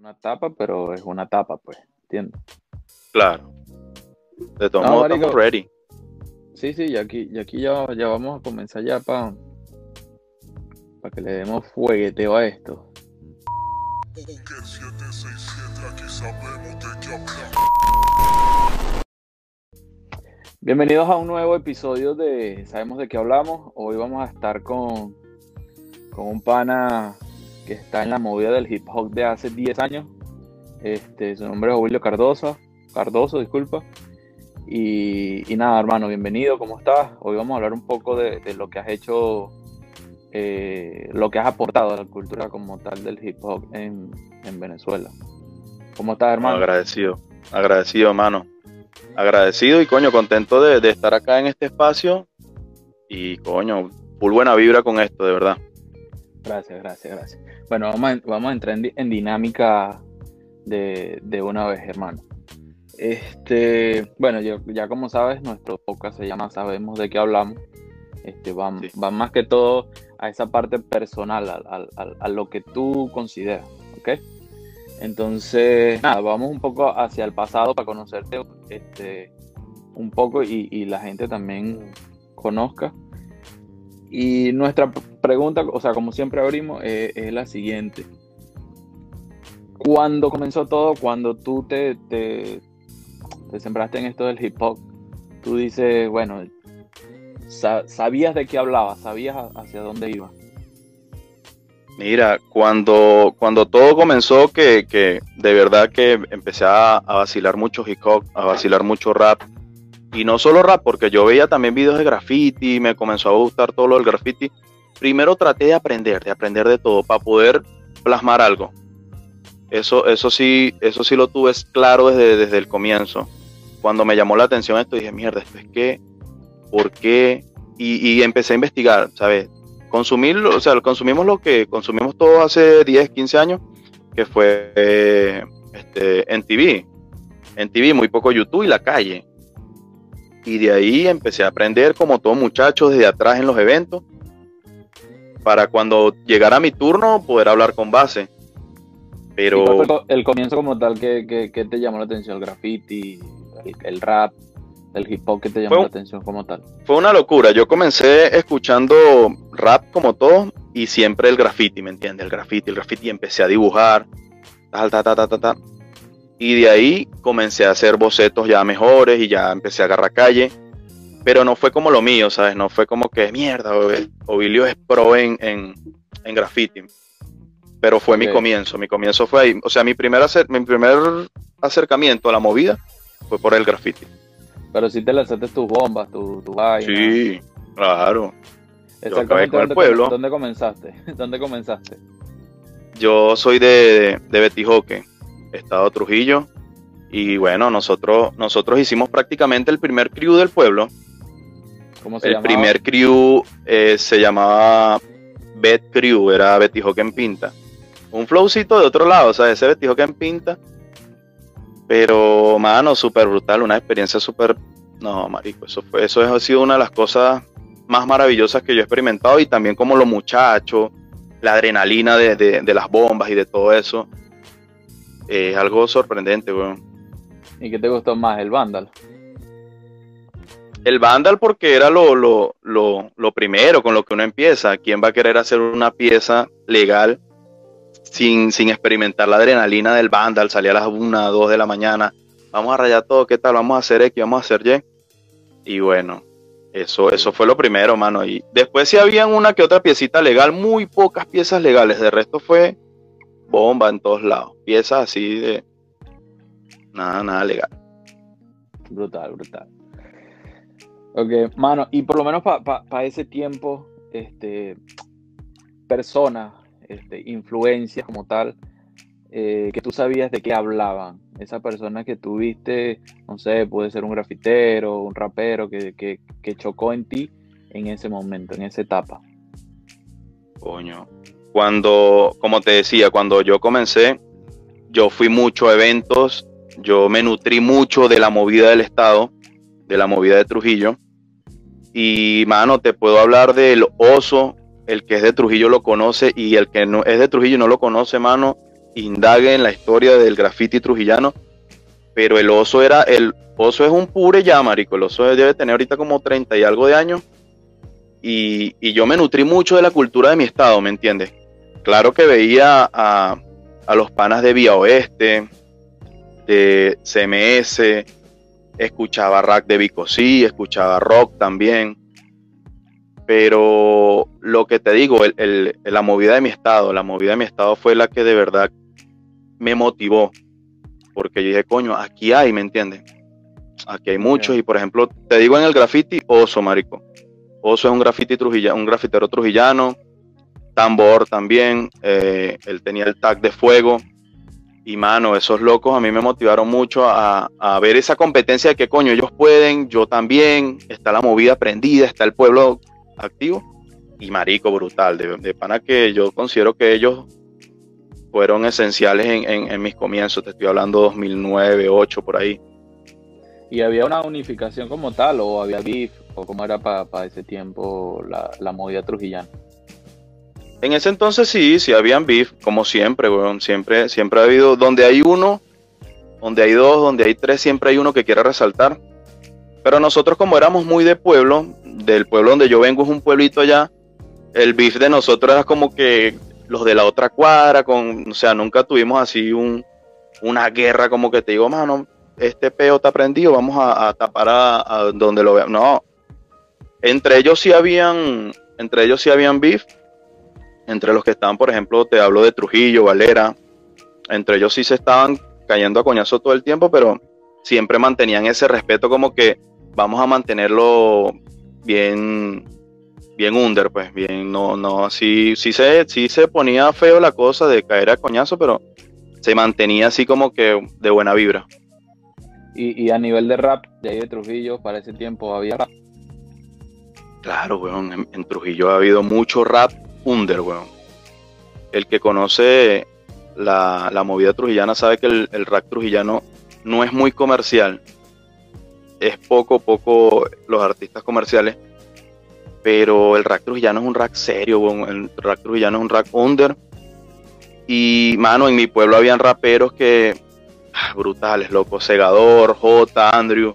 una tapa, pero es una tapa, pues, ¿entiendes? Claro. De todos No, modos, estamos ready. Sí, sí, y aquí, y aquí ya, ya vamos a comenzar ya para que le demos fuegueteo a esto. Bunker 767, aquí sabemos de qué hablar. Bienvenidos a un nuevo episodio de Sabemos de qué hablamos. Hoy vamos a estar con, con un pana está en la movida del hip hop de hace 10 años. Este, su nombre es Julio Cardoso, Cardoso, disculpa. Y, nada, hermano, bienvenido, ¿cómo estás? Hoy vamos a hablar un poco de, lo que has hecho, eh, lo que has aportado a la cultura como tal del hip hop en, en Venezuela. ¿Cómo estás, hermano? Agradecido. Agradecido, hermano. Agradecido y coño, contento de, de estar acá en este espacio. Y coño, full buena vibra con esto, de verdad. Gracias, gracias, gracias. Bueno, vamos a, vamos a entrar en, en dinámica de, de una vez, hermano. Este, bueno, yo- ya como sabes, nuestro podcast se llama Sabemos de qué hablamos. Este, va, Sí. va más que todo a esa parte personal, al- al- al- a, lo que tú consideras, ¿ok? Entonces, nada, vamos un poco hacia el pasado para conocerte este, un poco y, y la gente también conozca. Y nuestra pregunta, o sea, como siempre abrimos, eh, es la siguiente. ¿Cuándo comenzó todo? Cuando tú te, te, te sembraste en esto del hip hop, tú dices, bueno, sa- sabías de qué hablabas, sabías hacia dónde iba. Mira, cuando, cuando todo comenzó, que, que de verdad que empecé a, a vacilar mucho hip hop, a vacilar mucho rap. Y no solo rap, porque yo veía también videos de graffiti, me comenzó a gustar todo lo del graffiti. Primero traté de aprender, de aprender de todo, para poder plasmar algo. Eso, eso sí, eso sí lo tuve claro desde, desde el comienzo. Cuando me llamó la atención esto, dije, mierda, ¿esto es qué? ¿Por qué? Y, y empecé a investigar, ¿sabes? consumir, o sea, consumimos lo que consumimos todos hace 10, 15 años, que fue eh, este, en TV, en TV, muy poco YouTube y la calle. Y de ahí empecé a aprender como todo muchacho desde atrás en los eventos, para cuando llegara mi turno poder hablar con base. ¿Y Pero el comienzo como tal que, que- que te llamó la atención? ¿El graffiti, el, el rap, el hip hop que te llamó Fue la atención como tal? fue una locura. Yo comencé escuchando rap como todo y siempre el graffiti, ¿me entiendes? El graffiti, el graffiti, y empecé a dibujar, tal, ta, ta, ta, ta, ta. Y de ahí comencé a hacer bocetos ya mejores y ya empecé a agarrar calle. Pero no fue como lo mío, ¿sabes? No fue como que mierda, o- Ovilio es pro en, en, en graffiti. Pero fue mi comienzo, mi comienzo fue ahí. O sea, mi primer, acer- mi primer acercamiento a la movida fue por el graffiti. Pero sí te lanzaste tus bombas, tu, tu vaina. Sí, claro. Exactamente. con el ¿Dónde, pueblo. ¿Dónde comenzaste? ¿Dónde comenzaste? Yo soy de, de Betijoque, Estado Trujillo. Y bueno, nosotros, nosotros hicimos prácticamente el primer crew del pueblo. ¿Cómo se El llamaba? primer crew eh, se llamaba Bet Crew, era Betijoque en Pinta. Un flowcito de otro lado, o sea, ese Betijoque en Pinta. Pero, mano, súper brutal, una experiencia súper... No, marico, eso, fue, eso ha sido una de las cosas más maravillosas que yo he experimentado y también como los muchachos, la adrenalina de, de- de las bombas y de todo eso. Es algo sorprendente, weón. ¿Y qué te gustó más? ¿El Vandal? El Vandal porque era lo, lo, lo, lo primero con lo que uno empieza. ¿Quién va a querer hacer una pieza legal sin, sin experimentar la adrenalina del Vandal? Salía a las 1, 2 de la mañana. Vamos a rayar todo, ¿qué tal? Vamos a hacer X, vamos a hacer Y. Y bueno, eso, eso fue lo primero, mano. Y después sí habían una que otra piecita legal, muy pocas piezas legales. De resto fue bomba en todos lados. Piezas así de... Nada, nada legal. Brutal, brutal. Ok, mano, y por lo menos para ese tiempo, este, personas, este, influencias como tal, eh, que tú sabías de qué hablaban. Esa persona que tuviste, no sé, puede ser un grafitero, un rapero, que, que, que chocó en ti en ese momento, en esa etapa. Coño. Cuando, como te decía, cuando yo comencé, yo fui mucho a eventos, yo me nutrí mucho de la movida del Estado, de la movida de Trujillo. Y, mano, te puedo hablar del oso, el que es de Trujillo lo conoce y el que no es de Trujillo no lo conoce, mano, indague en la historia del graffiti trujillano, pero el oso era, el oso es un pure ya, marico, el oso debe tener ahorita como 30 y algo de años, y, y yo me nutrí mucho de la cultura de mi estado, ¿me entiendes? Claro que veía a, a los panas de Vía Oeste, de CMS, escuchaba rap de Bicosí, escuchaba rock también. Pero lo que te digo, el, la movida de mi estado, la movida de mi estado fue la que de verdad me motivó. Porque yo dije, coño, aquí hay, ¿me entiendes? Aquí hay muchos. Y por ejemplo, te digo en el graffiti, Oso, marico. Oso es un graffiti trujillano, un grafitero trujillano. Tambor también. Eh, él tenía el tag de fuego. Y mano, esos locos a mí me motivaron mucho a, ver esa competencia de que coño, ellos pueden, yo también, está la movida prendida, está el pueblo activo. Y marico, brutal, de, pana que yo considero que ellos fueron esenciales en, mis comienzos, te estoy hablando 2009, 2008, por ahí. ¿Y había una unificación como tal o había beef o cómo era para ese tiempo la, la movida trujillana? En ese entonces sí, sí habían beef, como siempre, weón. Siempre, siempre ha habido, donde hay uno, donde hay dos, donde hay tres, siempre hay uno que quiera resaltar. Pero nosotros como éramos muy de pueblo, del pueblo donde yo vengo es un pueblito allá, el beef de nosotros era como que los de la otra cuadra, con, o sea, nunca tuvimos así un, una guerra como que te digo, mano, este peo está prendido, vamos a, tapar a, donde lo vean. No, entre ellos sí habían, entre ellos sí habían beef, entre los que estaban, por ejemplo, te hablo de Trujillo, Valera, entre ellos sí se estaban cayendo a coñazo todo el tiempo, pero siempre mantenían ese respeto como que vamos a mantenerlo bien bien under, pues bien, no, no, sí, sí se, sí se ponía feo la cosa de caer a coñazo, pero se mantenía así como que de buena vibra. Y, a nivel de rap, de ahí de Trujillo, para ese tiempo había rap. Claro, weón, en Trujillo ha habido mucho rap under, weón. El que conoce la, movida trujillana sabe que el, el rap trujillano no es muy comercial. Es poco, poco los artistas comerciales. Pero el rap trujillano es un rap serio, weón. El rap trujillano es un rap under. Y, mano, en mi pueblo habían raperos que. Ah, brutales, loco. Segador, J, Andrew.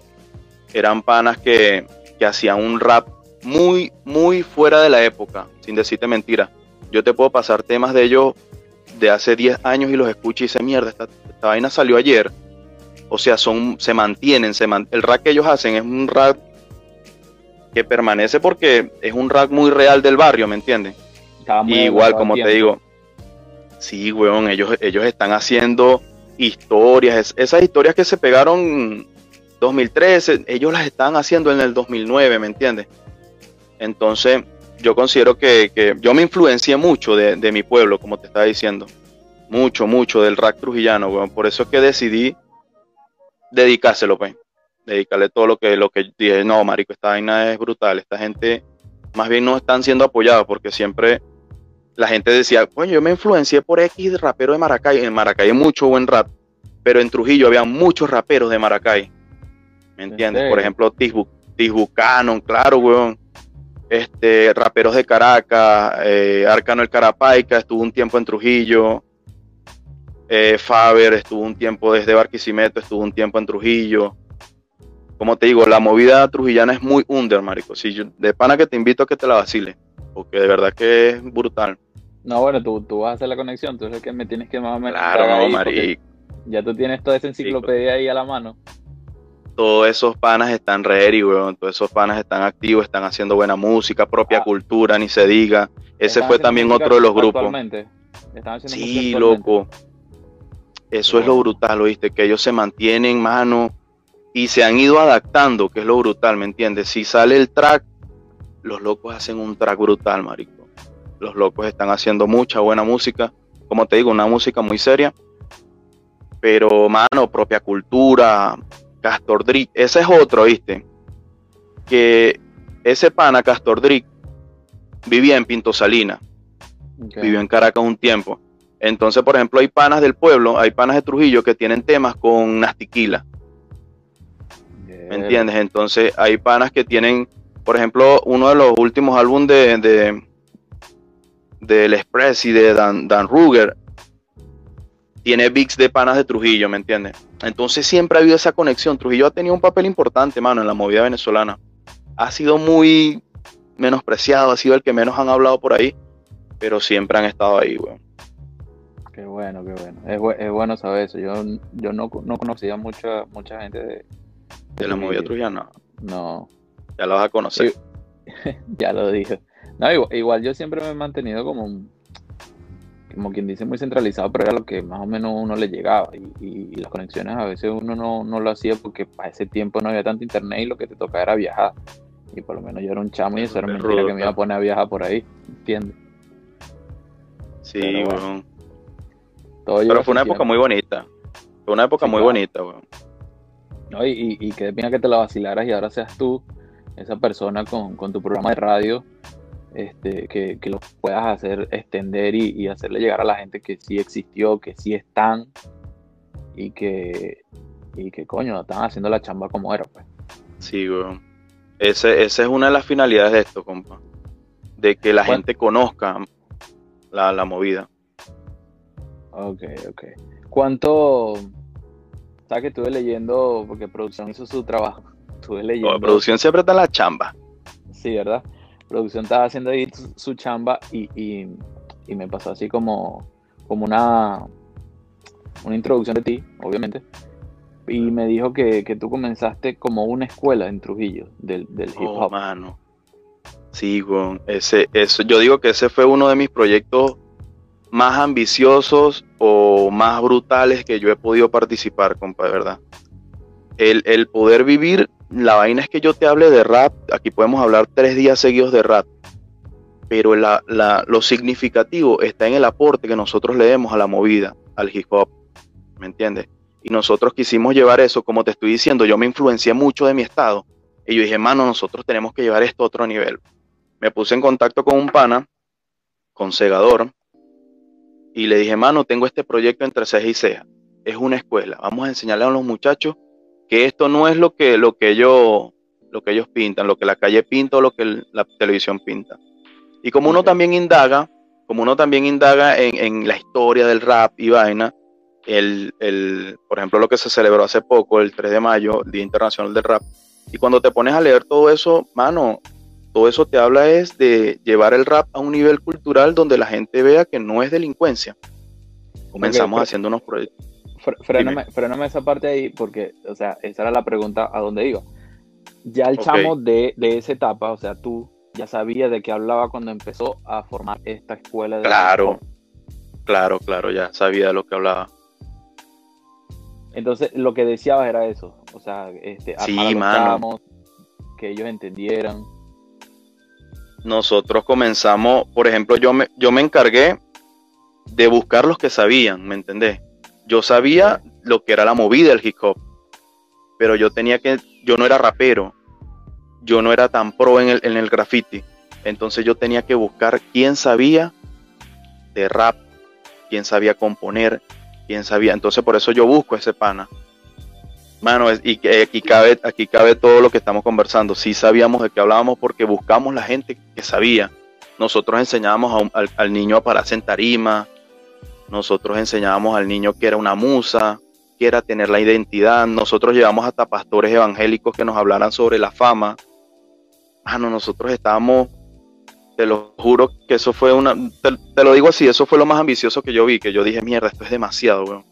Eran panas que, que hacían un rap muy, muy fuera de la época, sin decirte mentira. Yo te puedo pasar temas de ellos de hace 10 años y los escucho y dice, mierda, esta, vaina salió ayer. O sea, son, se mantienen, se el rap que ellos hacen es un rap que permanece porque es un rap muy real del barrio, ¿me entiendes? igual, como te digo, sí, weón, ellos, ellos están haciendo historias, esas historias que se pegaron 2013, ellos las están haciendo en el 2009, ¿me entiendes? Entonces, yo considero que, yo me influencié mucho de, mi pueblo, como te estaba diciendo. Mucho, mucho del rap trujillano, Por eso es que decidí dedicárselo, pues. Dedicarle todo lo que, lo que dije, no, marico, esta vaina es brutal. Esta gente más bien no están siendo apoyados porque siempre la gente decía, coño, yo me influencié por X rapero de Maracay. En Maracay hay mucho buen rap, pero en Trujillo había muchos raperos de Maracay. ¿Me entiendes? Por ejemplo, Tisbu, claro, weón este, raperos de Caracas, eh, Arcano el Carapaica estuvo un tiempo en Trujillo, eh, Faber estuvo un tiempo desde Barquisimeto, estuvo un tiempo en Trujillo. Como te digo, la movida trujillana es muy under, marico. Si de pana que te invito a que te la vacile, porque de verdad que es brutal. No, bueno, tú, tú vas a hacer la conexión, tú es que me tienes que más o menos. Claro, no, marico. Ya tú tienes toda esa enciclopedia ahí a la mano todos esos panas están ready, weón. Todos esos panas están activos, están haciendo buena música, propia ah. cultura, ni se diga. Ese fue también otro de los grupos. Sí, loco. Eso es lo brutal, ¿oíste? Que ellos se mantienen, mano, y se han ido adaptando, que es lo brutal, ¿me entiendes? Si sale el track, los locos hacen un track brutal, marico. Los locos están haciendo mucha buena música. Como te digo, una música muy seria. Pero, mano, propia cultura, Castor Drick, ese es otro, ¿viste? Que ese pana, Castor Drick, vivía en Pinto Salina, vivió en Caracas un tiempo. Entonces, por ejemplo, hay panas del pueblo, hay panas de Trujillo que tienen temas con Nastiquila. ¿Me entiendes? Entonces, hay panas que tienen, por ejemplo, uno de los últimos álbumes de, de del Express y de Dan, Dan Ruger tiene Vix de panas de Trujillo, ¿me entiendes? Entonces siempre ha habido esa conexión. Trujillo ha tenido un papel importante, mano, en la movida venezolana. Ha sido muy menospreciado, ha sido el que menos han hablado por ahí, pero siempre han estado ahí, weón. Qué bueno, qué bueno. Es, bu- es bueno saber eso. Yo, yo no, no conocía mucha, mucha gente de... De la movida trujillana, No, ya la vas a conocer. Ya lo dije. No, igual, igual yo siempre me he mantenido como, un- como quien dice, muy centralizado, pero era lo que más o menos uno le llegaba. Y, y- y las conexiones a veces uno no, no lo hacía porque para ese tiempo no había tanto internet y lo que te tocaba era viajar. Y por lo menos yo era un chamo y eso era mentira rudo, que me iba a poner a viajar por ahí. ¿Entiendes? Sí, Pero bueno. Todo Pero fue una época muy bonita. Fue una época Sí, muy claro. bonita, weón. ¿no? Y, y, que pena que te la vacilaras y ahora seas tú, esa persona con, con tu programa de radio, este, que, que lo puedas hacer extender y, y hacerle llegar a la gente que sí existió, que sí están y que, y que coño, están haciendo la chamba como era. Pues. Sí, weón. Ese, esa es una de las finalidades de esto, compa. De que la Bueno. gente conozca la, la movida. Ok, ok. ¿Cuánto? Sabes que estuve leyendo, porque producción hizo su trabajo. Estuve leyendo. Producción siempre está en la chamba. Sí, ¿verdad? Producción estaba haciendo ahí su, su chamba y, y- y me pasó así como, como una, una introducción de ti, obviamente. Y me dijo que, que tú comenzaste como una escuela en Trujillo del, del hip Oh, hop. mano. Sí, weón. Ese, eso, yo digo que ese fue uno de mis proyectos más ambiciosos o más brutales que yo he podido participar, compa, de verdad. El, el poder vivir, la vaina es que yo te hable de rap, aquí podemos hablar tres días seguidos de rap, pero lo significativo está en el aporte que nosotros le demos a la movida, al hip hop, ¿me entiendes? Y nosotros quisimos llevar eso, como te estoy diciendo, yo me influencié mucho de mi estado, y yo dije, mano, nosotros tenemos que llevar esto a otro nivel. Me puse en contacto con un pana, con Segador, y le dije, mano, tengo este proyecto entre ceja y ceja. Es una escuela. Vamos a enseñarle a los muchachos que esto no es lo que, lo que ellos, lo que ellos pintan, lo que la calle pinta o lo que el- la televisión pinta. Y como uno también indaga, como uno también indaga en, en la historia del rap y vaina, el, el, por ejemplo, lo que se celebró hace poco, el 3 de mayo, Día Internacional del Rap, y cuando te pones a leer todo eso, mano, todo eso te habla es de llevar el rap a un nivel cultural donde la gente vea que no es delincuencia. Comenzamos Ok, haciendo unos proyectos. Fre- Fréname, fréname esa parte ahí porque, o sea, esa era la pregunta a dónde iba. Ya el chamo de, de esa etapa, o sea, tú ya sabías de qué hablaba cuando empezó a formar esta escuela de Claro, claro, claro, ya sabía de lo que hablaba. Entonces, lo que deseabas era eso, o sea, este, Sí, armar a los mano. chamos, que ellos entendieran. Nosotros comenzamos, por ejemplo, yo me, yo me encargué de buscar los que sabían, ¿me entendés? Yo sabía lo que era la movida del hip hop, pero yo tenía que, yo no era rapero, yo no era tan pro en el, en el graffiti, entonces yo tenía que buscar quién sabía de rap, quién sabía componer, quién sabía, entonces por eso yo busco ese pana. Mano, y que aquí cabe, aquí cabe todo lo que estamos conversando. Sí sabíamos de qué hablábamos porque buscamos la gente que sabía. Nosotros enseñábamos al, al niño a pararse en tarima. Nosotros enseñábamos al niño que era una musa, que era tener la identidad. Nosotros llevamos hasta pastores evangélicos que nos hablaran sobre la fama. Mano, nosotros estábamos, te lo juro que eso fue una, te, te lo digo así, eso fue lo más ambicioso que yo vi, que yo dije, mierda, esto es demasiado, weón.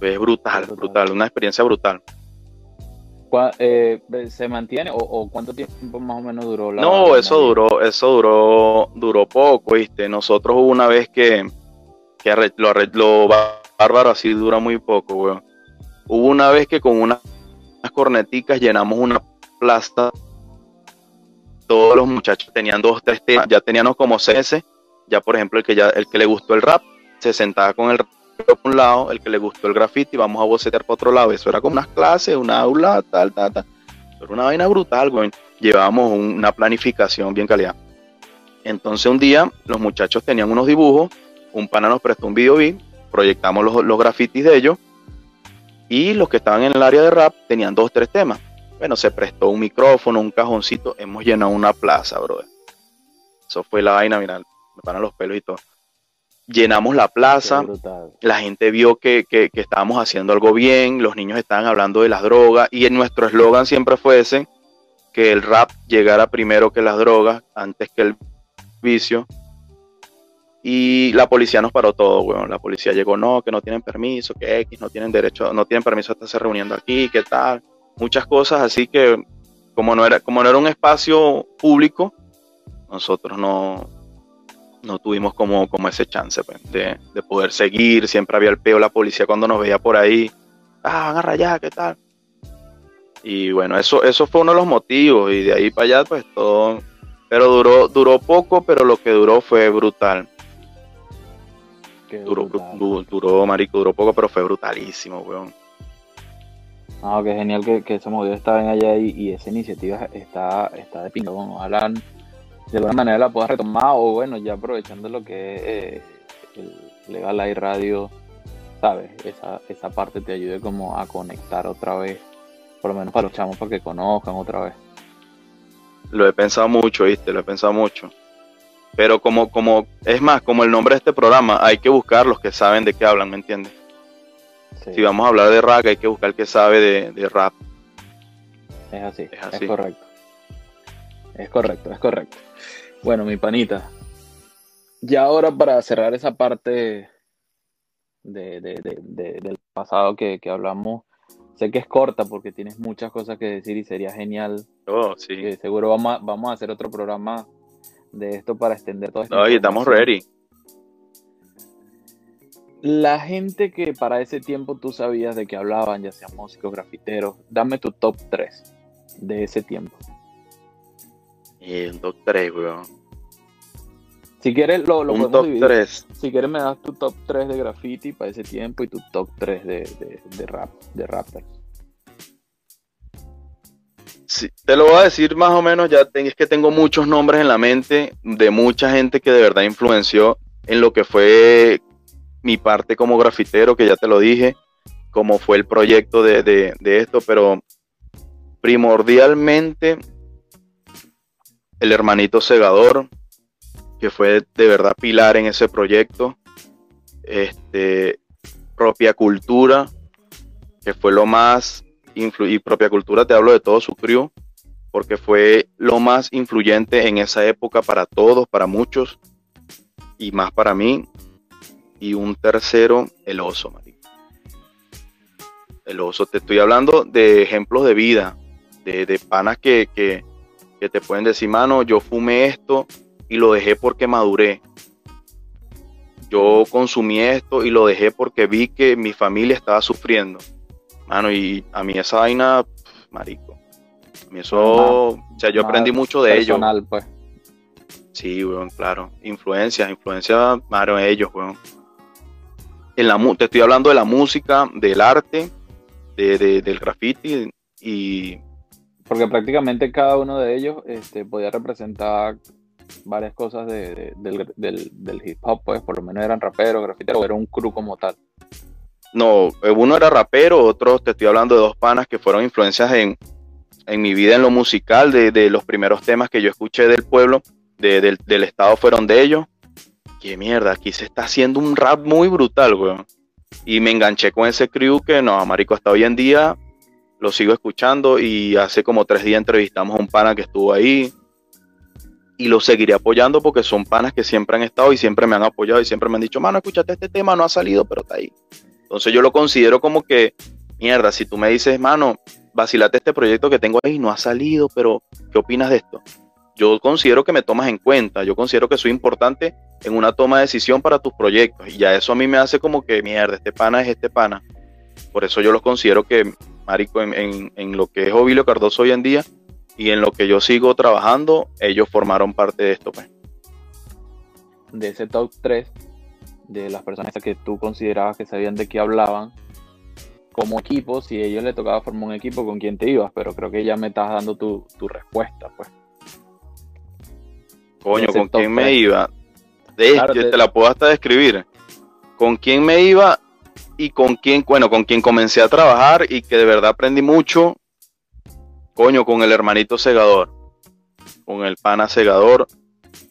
Es brutal, Brutal. brutal, una experiencia brutal. ¿Cuá- eh, ¿Se mantiene o, o cuánto tiempo más o menos duró la No, eso duró, eso duró, duró poco, ¿viste? Nosotros hubo una vez que, que lo, bárbaro así dura muy poco, weón. Hubo una vez que con una- unas corneticas llenamos una plaza. Todos los muchachos tenían dos, tres temas, ya teníamos como CS. Ya, por ejemplo, el que ya, el que le gustó el rap, se sentaba con el rap por un lado, el que le gustó el graffiti, vamos a bocetear por otro lado. Eso era como unas clases, una aula, tal, tal, tal. Pero una vaina brutal, güey. Llevábamos un- una planificación bien calidad. Entonces un día los muchachos tenían unos dibujos, un pana nos prestó un video beat, proyectamos los, los grafitis de ellos y los que estaban en el área de rap tenían dos, tres temas. Bueno, se prestó un micrófono, un cajoncito, hemos llenado una plaza, brother. Eso fue la vaina, mira, me paran los pelos y todo. Llenamos la plaza, la gente vio que, que- que estábamos haciendo algo bien, los niños estaban hablando de las drogas y en nuestro eslogan siempre fue ese, que el rap llegara primero que las drogas, antes que el vicio. Y la policía nos paró todo, weón. La policía llegó, no, que no tienen permiso, que X, no tienen derecho, no tienen permiso a estarse reuniendo aquí, qué tal. Muchas cosas así que, como no era, como no era un espacio público, nosotros no, no tuvimos como, como ese chance pues, de, de poder seguir. Siempre había el peo la policía cuando nos veía por ahí. Ah, van a rayar, ¿qué tal? Y bueno, eso, eso fue uno de los motivos. Y de ahí para allá, pues todo. Pero duró, duró poco, pero lo que duró fue brutal. Qué Duró, brutal. du- duró, marico, duró poco, pero fue brutalísimo, weón. No, qué genial que, que ese modelo estaban allá y, y esa iniciativa está, está de pinga. Bueno, ojalá de alguna manera la puedas retomar o bueno, ya aprovechando lo que es eh, el Legal Live Radio, ¿sabes? Esa, esa parte te ayude como a conectar otra vez, por lo menos para los chamos, para que conozcan otra vez. Lo he pensado mucho, ¿viste? Lo he pensado mucho. Pero como, como, es más, como el nombre de este programa, hay que buscar los que saben de qué hablan, ¿me entiendes? Sí, Si vamos a hablar de rap, hay que buscar el que sabe de, de rap. es así, es es así. correcto. Es correcto, es correcto. Bueno, mi panita. Ya ahora para cerrar esa parte de, de- de- de- del pasado que, que hablamos, sé que es corta porque tienes muchas cosas que decir y sería genial. Oh, sí. que seguro vamos a, vamos a hacer otro programa de esto para extender todo esto. No, y estamos ready. La gente que para ese tiempo tú sabías de que hablaban, ya sean músicos, grafiteros, dame tu top 3 de ese tiempo. Y un top 3, weón. Si quieres, lo, lo un top dividir. 3. Si quieres, me das tu top 3 de graffiti para ese tiempo y tu top 3 de, de, de rap, de rappers. Sí, te lo voy a decir más o menos, ya ten- es que tengo muchos nombres en la mente de mucha gente que de verdad influenció en lo que fue mi parte como grafitero, que ya te lo dije, como fue el proyecto de, de- de esto, pero primordialmente el hermanito segador, que fue de verdad pilar en ese proyecto, este, propia cultura, que fue lo más y propia cultura, te hablo de todo su crew, porque fue lo más influyente en esa época para todos, para muchos, y más para mí. Y un tercero, el oso, marico. El oso, te estoy hablando de ejemplos de vida, de, de panas que, que te pueden decir, mano, yo fumé esto y lo dejé porque maduré. Yo consumí esto y lo dejé porque vi que mi familia estaba sufriendo. Mano, y a mí esa vaina, marico. A mí eso, o sea, yo aprendí mucho de ellos. Pues. Sí, weón, claro. Influencia, influencia, mano, ellos, weón. En la, te estoy hablando de la música, del arte, de, de- del graffiti y Porque prácticamente cada uno de ellos este, podía representar varias cosas de- de- del, hip hop, pues por lo menos eran raperos, grafiteros, o era un crew como tal. no, eh, uno era rapero, otros te estoy hablando de dos panas que fueron influencias en, en mi vida en lo musical, de, de los primeros temas que yo escuché del pueblo, de- del, del estado fueron de ellos. Qué mierda, aquí se está haciendo un rap muy brutal, weón. Y me enganché con ese crew que no, marico, hasta hoy en día lo sigo escuchando y hace como tres días entrevistamos a un pana que estuvo ahí y lo seguiré apoyando porque son panas que siempre han estado y siempre me han apoyado y siempre me han dicho, mano, escúchate este tema, no ha salido, pero está ahí. Entonces yo lo considero como que, mierda, si tú me dices, mano, vacilate este proyecto que tengo ahí, no ha salido, pero ¿qué opinas de esto? Yo considero que me tomas en cuenta, yo considero que soy importante en una toma de decisión para tus proyectos y ya eso a mí me hace como que, mierda, este pana es este pana. Por eso yo los considero que, marico, en, en- en lo que es Ovilio Cardoso hoy en día y en lo que yo sigo trabajando, ellos formaron parte de esto, pues. De ese top 3, de las personas que tú considerabas que sabían de qué hablaban, como equipo, si a ellos les tocaba formar un equipo, ¿con quién te ibas? Pero creo que ya me estás dando tu, tu respuesta, pues. Coño, ¿con quién me iba? De, Claro, yo te- te la puedo hasta describir. ¿Con quién me iba? Y con quién, bueno, con quién comencé a trabajar y que de verdad aprendí mucho. Coño, con el hermanito segador. Con el pana segador,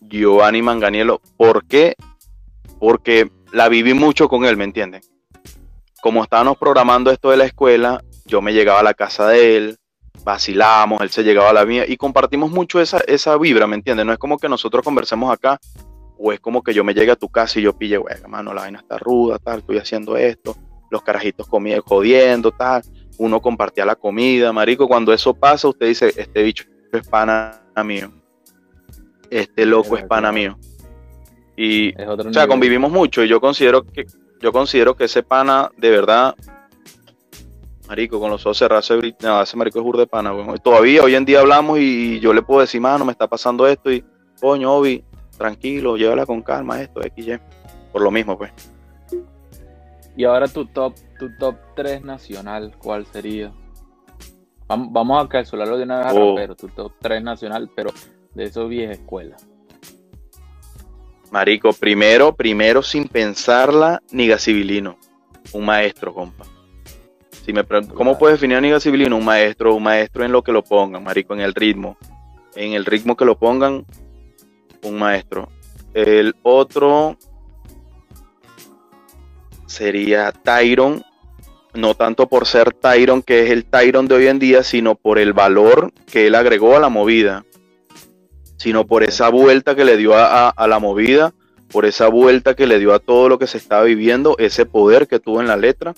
Giovanni Manganiello. ¿Por qué? porque la viví mucho con él, ¿me entienden? Como estábamos programando esto de la escuela, yo me llegaba a la casa de él, vacilamos, él se llegaba a la mía y compartimos mucho esa, esa vibra, ¿me entiendes? No es como que nosotros conversemos acá o es como que yo me llegue a tu casa y yo pille, güey, mano, la vaina está ruda, tal, estoy haciendo esto, los carajitos comiendo, jodiendo, tal, uno compartía la comida, marico, cuando eso pasa, usted dice, este bicho es pana mío, este loco es pana mío. Y, o sea, convivimos mucho y yo considero que, yo considero que ese pana, de verdad, marico, con los ojos cerrados, ese, marico es burde pana, güey. Todavía hoy en día hablamos y yo le puedo decir, mano, me está pasando esto y, coño, Obi, tranquilo, llévala con calma esto, XY. Por lo mismo, pues. Y ahora tu top, tu top 3 nacional, ¿cuál sería? Vamos a calcularlo de una vez a oh. rapero, tu top 3 nacional, pero de esos vieja escuela. Marico, primero, primero sin pensarla, Niga Civilino. Un maestro, compa. Si me ¿Cómo puedes definir a Niga Civilino? Un maestro, un maestro en lo que lo pongan, marico, en el ritmo. En el ritmo que lo pongan, un maestro. El otro sería Tyron, no tanto por ser Tyron, que es el Tyron de hoy en día, sino por el valor que él agregó a la movida, sino por esa vuelta que le dio a, la movida, por esa vuelta que le dio a todo lo que se estaba viviendo, ese poder que tuvo en la letra.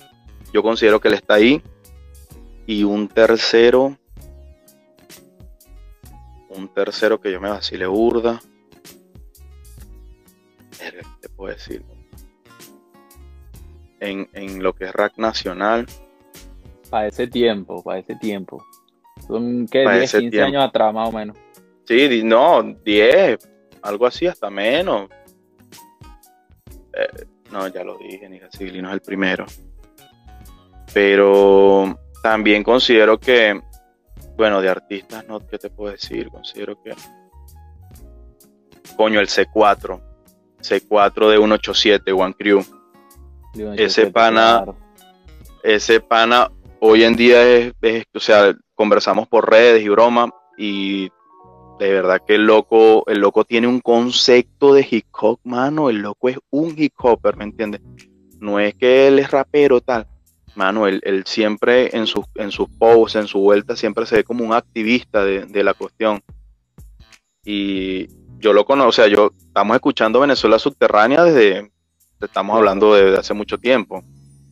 Yo considero que él está ahí. Y un tercero, un tercero que yo me vacile burda te puedo decir? En, en lo que es rack nacional. Para ese tiempo, para ese tiempo. Son, ¿qué? 10, 15 años atrás, más o menos. Sí, no, 10, algo así, hasta menos. Eh, no, ya lo dije, Niga Civilino es el primero. Pero también considero que, bueno, de artistas, no, ¿qué te puedo decir? Considero que, coño, el C4 C4 de 187, One Crew. ese pana, ese pana hoy en día es, o sea, conversamos por redes y broma y de verdad que el loco, el loco tiene un concepto de hip hop, mano, el loco es un hip hopper, ¿me entiendes? No es que él es rapero tal, mano, él, siempre en sus, en sus posts, en su vuelta, siempre se ve como un activista de, de la cuestión. Y yo lo conozco, o sea, yo estamos escuchando Venezuela Subterránea desde, estamos hablando de, hace mucho tiempo.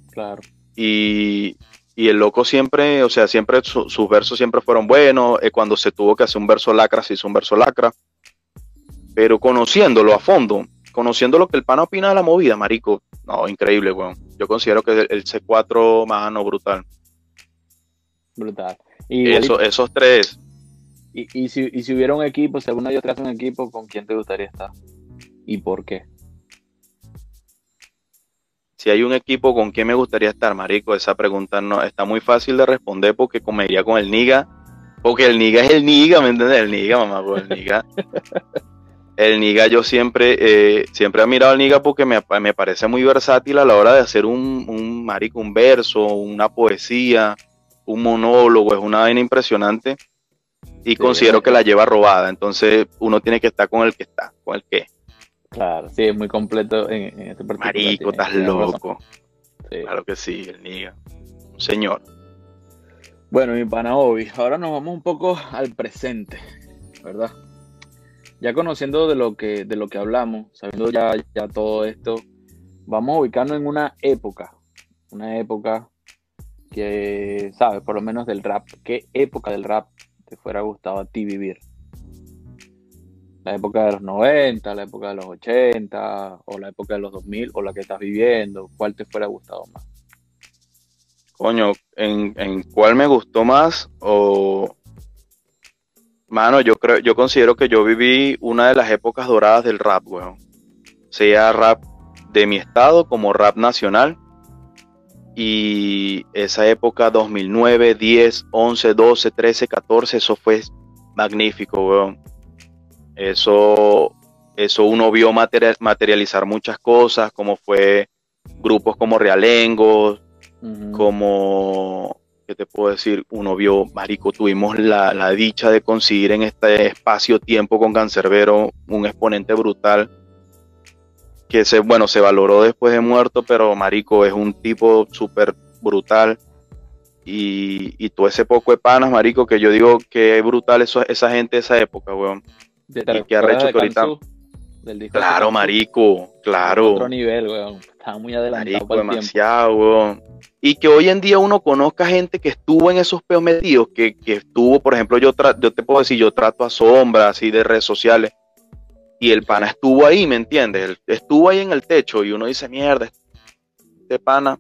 Claro. Y, el loco siempre, o sea, siempre sus versos siempre fueron buenos. Eh, cuando se tuvo que hacer un verso lacra, se hizo un verso lacra. Pero conociéndolo a fondo, conociendo lo que el pana opina de la movida, marico, no, increíble, weón. Yo considero que el, C4, mano, brutal. Brutal. Y Eso, esos tres, y, si, y si hubiera un equipo, si alguna de hace un equipo, ¿con quién te gustaría estar? ¿Y por qué? Si hay un equipo, ¿con quién me gustaría estar, marico? Esa pregunta no está muy fácil de responder porque comería con el Niga. Porque el Niga es el Niga, ¿me entiendes? El Niga, mamá, pues el Niga. el Niga yo siempre, eh, siempre he mirado al Niga porque me, me, parece muy versátil a la hora de hacer un, un marico, un verso, una poesía, un monólogo, es una vaina impresionante y considero que la lleva robada. Entonces uno tiene que estar con el que está, con el que. Claro, sí, es muy completo en, este partido. Marico, estás loco. Claro que sí, el niga. Un señor. Bueno, mi pana Obi, ahora nos vamos un poco al presente, ¿verdad? Ya conociendo de lo que, de lo que hablamos, sabiendo ya, ya todo esto, vamos a ubicarnos en una época, una época que, ¿sabes? Por lo menos del rap. ¿Qué época del rap fuera gustado a ti vivir? La época de los 90, la época de los 80, o la época de los 2000, o la que estás viviendo, ¿cuál te fuera gustado más? Coño, ¿en, en cuál me gustó más? O Mano, yo creo, yo considero que yo viví una de las épocas doradas del rap, weón. Sea rap de mi estado como rap nacional. Y esa época 2009, 10, 11, 12, 13, 14, eso fue magnífico, weón. Eso, eso uno vio materializar muchas cosas, como fue grupos como Realengo, como, ¿qué te puedo decir? Uno vio, Marico, tuvimos la, la dicha de conseguir en este espacio-tiempo con Cancerbero un exponente brutal que se, bueno, se valoró después de muerto, pero Marico es un tipo súper brutal. Y, y todo ese poco de panas, Marico, que yo digo que es brutal eso, esa gente de esa época, weón. ¿Te Y que arrecho recuerdas de que ahorita-? Del de Claro. Marico, claro. Otro nivel, weón. Estaba muy adelantado Marico, para el tiempo. demasiado, weón. Y que hoy en día uno conozca gente que estuvo en esos peos metidos, que, que estuvo, por ejemplo, yo, yo te puedo decir, yo trato a sombras así de redes sociales, y el pana estuvo ahí, ¿me entiendes? Estuvo ahí en el techo, y uno dice, mierda, este pana.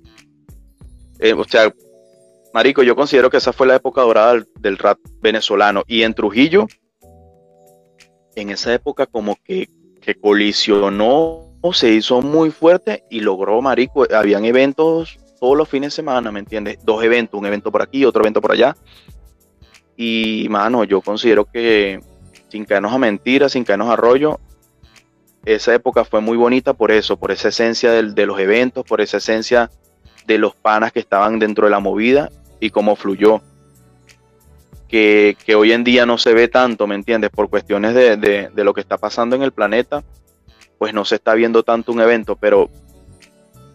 Eh, o sea, Marico, yo considero que esa fue la época dorada del, del rap venezolano. Y en Trujillo, en esa época como que, que colisionó, se hizo muy fuerte y logró, marico, habían eventos todos los fines de semana, ¿me entiendes? Dos eventos, un evento por aquí, otro evento por allá. Y, mano, yo considero que, sin caernos a mentiras, sin caernos a rollo, esa época fue muy bonita por eso, por esa esencia del- de los eventos, por esa esencia de los panas que estaban dentro de la movida y cómo fluyó. Que, que hoy en día no se ve tanto, ¿me entiendes? Por cuestiones de, de- de lo que está pasando en el planeta, pues no se está viendo tanto un evento, pero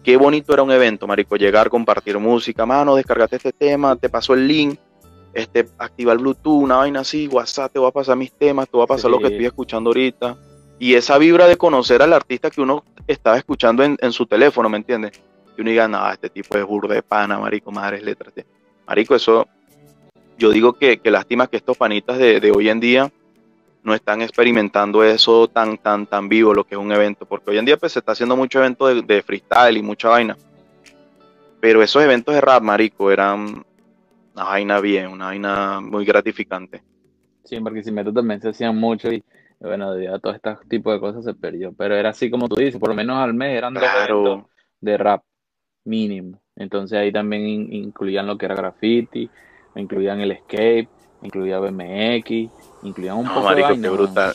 qué bonito era un evento, marico, llegar, compartir música, mano, descargate este tema, te paso el link, este, activa el Bluetooth, una vaina así, WhatsApp, te voy a pasar mis temas, te voy a pasar lo que estoy escuchando ahorita. Y esa vibra de conocer al artista que uno estaba escuchando en, su teléfono, ¿me entiendes? Y uno diga, no, este tipo es burro de pana, marico, madres letras. tío". Marico, eso, yo digo que, lástima que estos panitas de, de hoy en día no están experimentando eso tan, tan, tan vivo, lo que es un evento, porque hoy en día pues se está haciendo mucho evento de, de freestyle y mucha vaina. Pero esos eventos de rap, marico, eran una vaina bien, una vaina muy gratificante. Sí, en Barquisimeto también se hacían mucho y bueno, debido a todo este tipo de cosas se perdió. Pero era así como tú dices, por lo menos al mes eran dos Claro, de rap mínimo. Entonces ahí también in- incluían lo que era graffiti, incluían el escape, incluía BMX, incluían un no, poco de marico, vaina, qué brutal.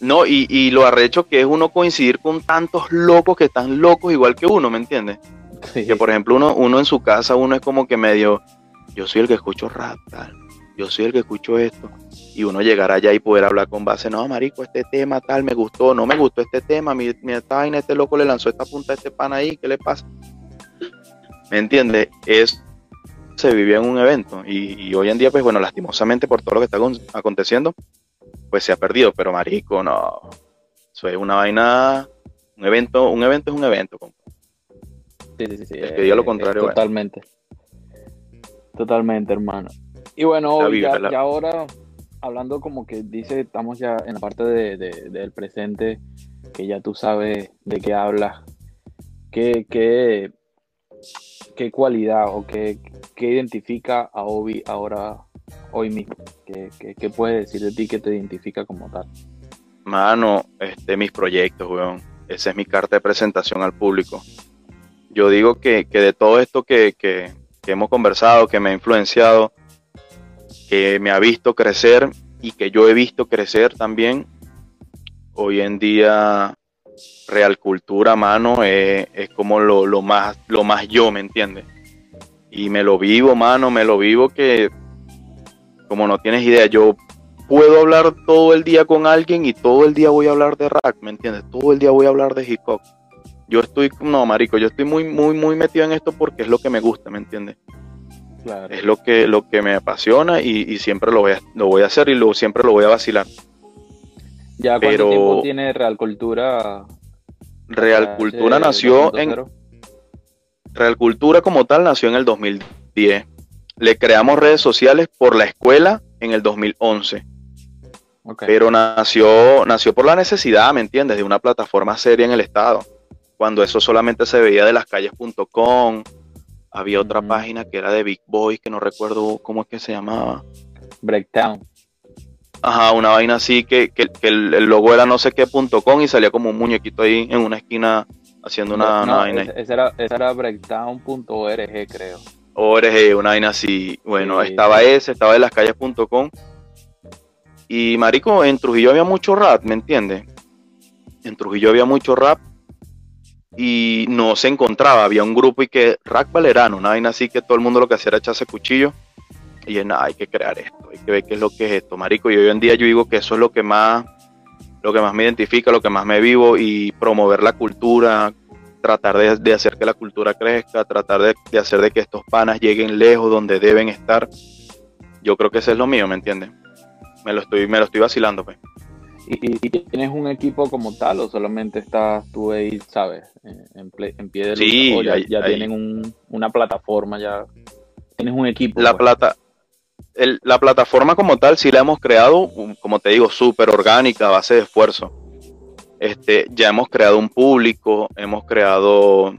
No, y, y lo arrecho que es uno coincidir con tantos locos que están locos igual que uno, ¿me entiendes? Sí, Que por ejemplo uno, uno en su casa, uno es como que medio, yo soy el que escucho rap, tal, yo soy el que escucho esto, y uno llegar allá y poder hablar con base, no, marico, este tema tal, me gustó, no me gustó este tema, mi, mi esta este loco le lanzó esta punta a este pan ahí, ¿qué le pasa? ¿Me entiendes? Es, se vivía en un evento, y, y hoy en día, pues bueno, lastimosamente por todo lo que está acon- aconteciendo, pues se ha perdido, pero marico, no, eso es una vaina, un evento, un evento es un evento, sí, sí, sí, sí, el que diga lo contrario, bueno. Totalmente. Totalmente, hermano. Y bueno, ya, la- ya ahora, hablando como que dice, estamos ya en la parte de, de- del presente, que ya tú sabes de qué hablas, qué, qué, qué cualidad o qué, qué identifica a Obi ahora, hoy mismo. ¿Qué, qué, qué puedes decir de ti que te identifica como tal? Mano, este, mis proyectos, weón. Esa es mi carta de presentación al público. Yo digo que, que de todo esto que, que- que hemos conversado, que me ha influenciado, que me ha visto crecer y que yo he visto crecer también, hoy en día Real Cultura, mano, es, es como lo, lo más, lo más yo, ¿me entiendes? Y me lo vivo, mano, me lo vivo que, como no tienes idea, yo puedo hablar todo el día con alguien y todo el día voy a hablar de rap, ¿me entiendes? Todo el día voy a hablar de hip hop. Yo estoy, no, marico, yo estoy muy, muy, muy metido en esto porque es lo que me gusta, ¿me entiendes? Claro. Es lo que, lo que me apasiona y, y siempre lo voy, a, lo voy a hacer y lo, siempre lo voy a vacilar. ¿Ya cuánto pero- tiempo tiene Real Cultura? Real Cultura ese nació en, 2.0? Real Cultura como tal nació en el 2010. Le creamos redes sociales por la escuela en el 2011. Ok. pero nació, nació por la necesidad, ¿me entiendes? De una plataforma seria en el estado. Cuando eso solamente se veía de lascalles.com, había otra página que era de Big Boys, que no recuerdo cómo es que se llamaba. Breakdown. Ajá, una vaina así que, que- que el, el logo era no sé qué punto com y salía como un muñequito ahí en una esquina haciendo una, No, una vaina. ese era, ese era breakdown.org, creo. ORG, una vaina así. Bueno, Sí, estaba sí. ese, estaba de lascalles.com. Y marico, en Trujillo había mucho rap, ¿me entiendes? En Trujillo había mucho rap y no se encontraba. Había un grupo y que rap valerano, una vaina así que todo el mundo lo que hacía era echarse cuchillo. Y es nada, hay que crear esto, hay que ver qué es lo que es esto, marico. Y hoy en día yo digo que eso es lo que más, lo que más me identifica, lo que más me vivo y promover la cultura, tratar de, hacer que la cultura crezca, tratar de, hacer de que estos panas lleguen lejos donde deben estar. Yo creo que eso es lo mío, ¿me entiendes? Me lo estoy, me lo estoy vacilando, pues. ¿Y, tienes un equipo como tal o solamente estás tú ahí, sabes, en, pie de sí, ya, tienen una plataforma, ya tienes un equipo? La, pues? plata, la plataforma como tal sí la hemos creado, como te digo, súper orgánica, a base de esfuerzo. Este, ya hemos creado un público, hemos creado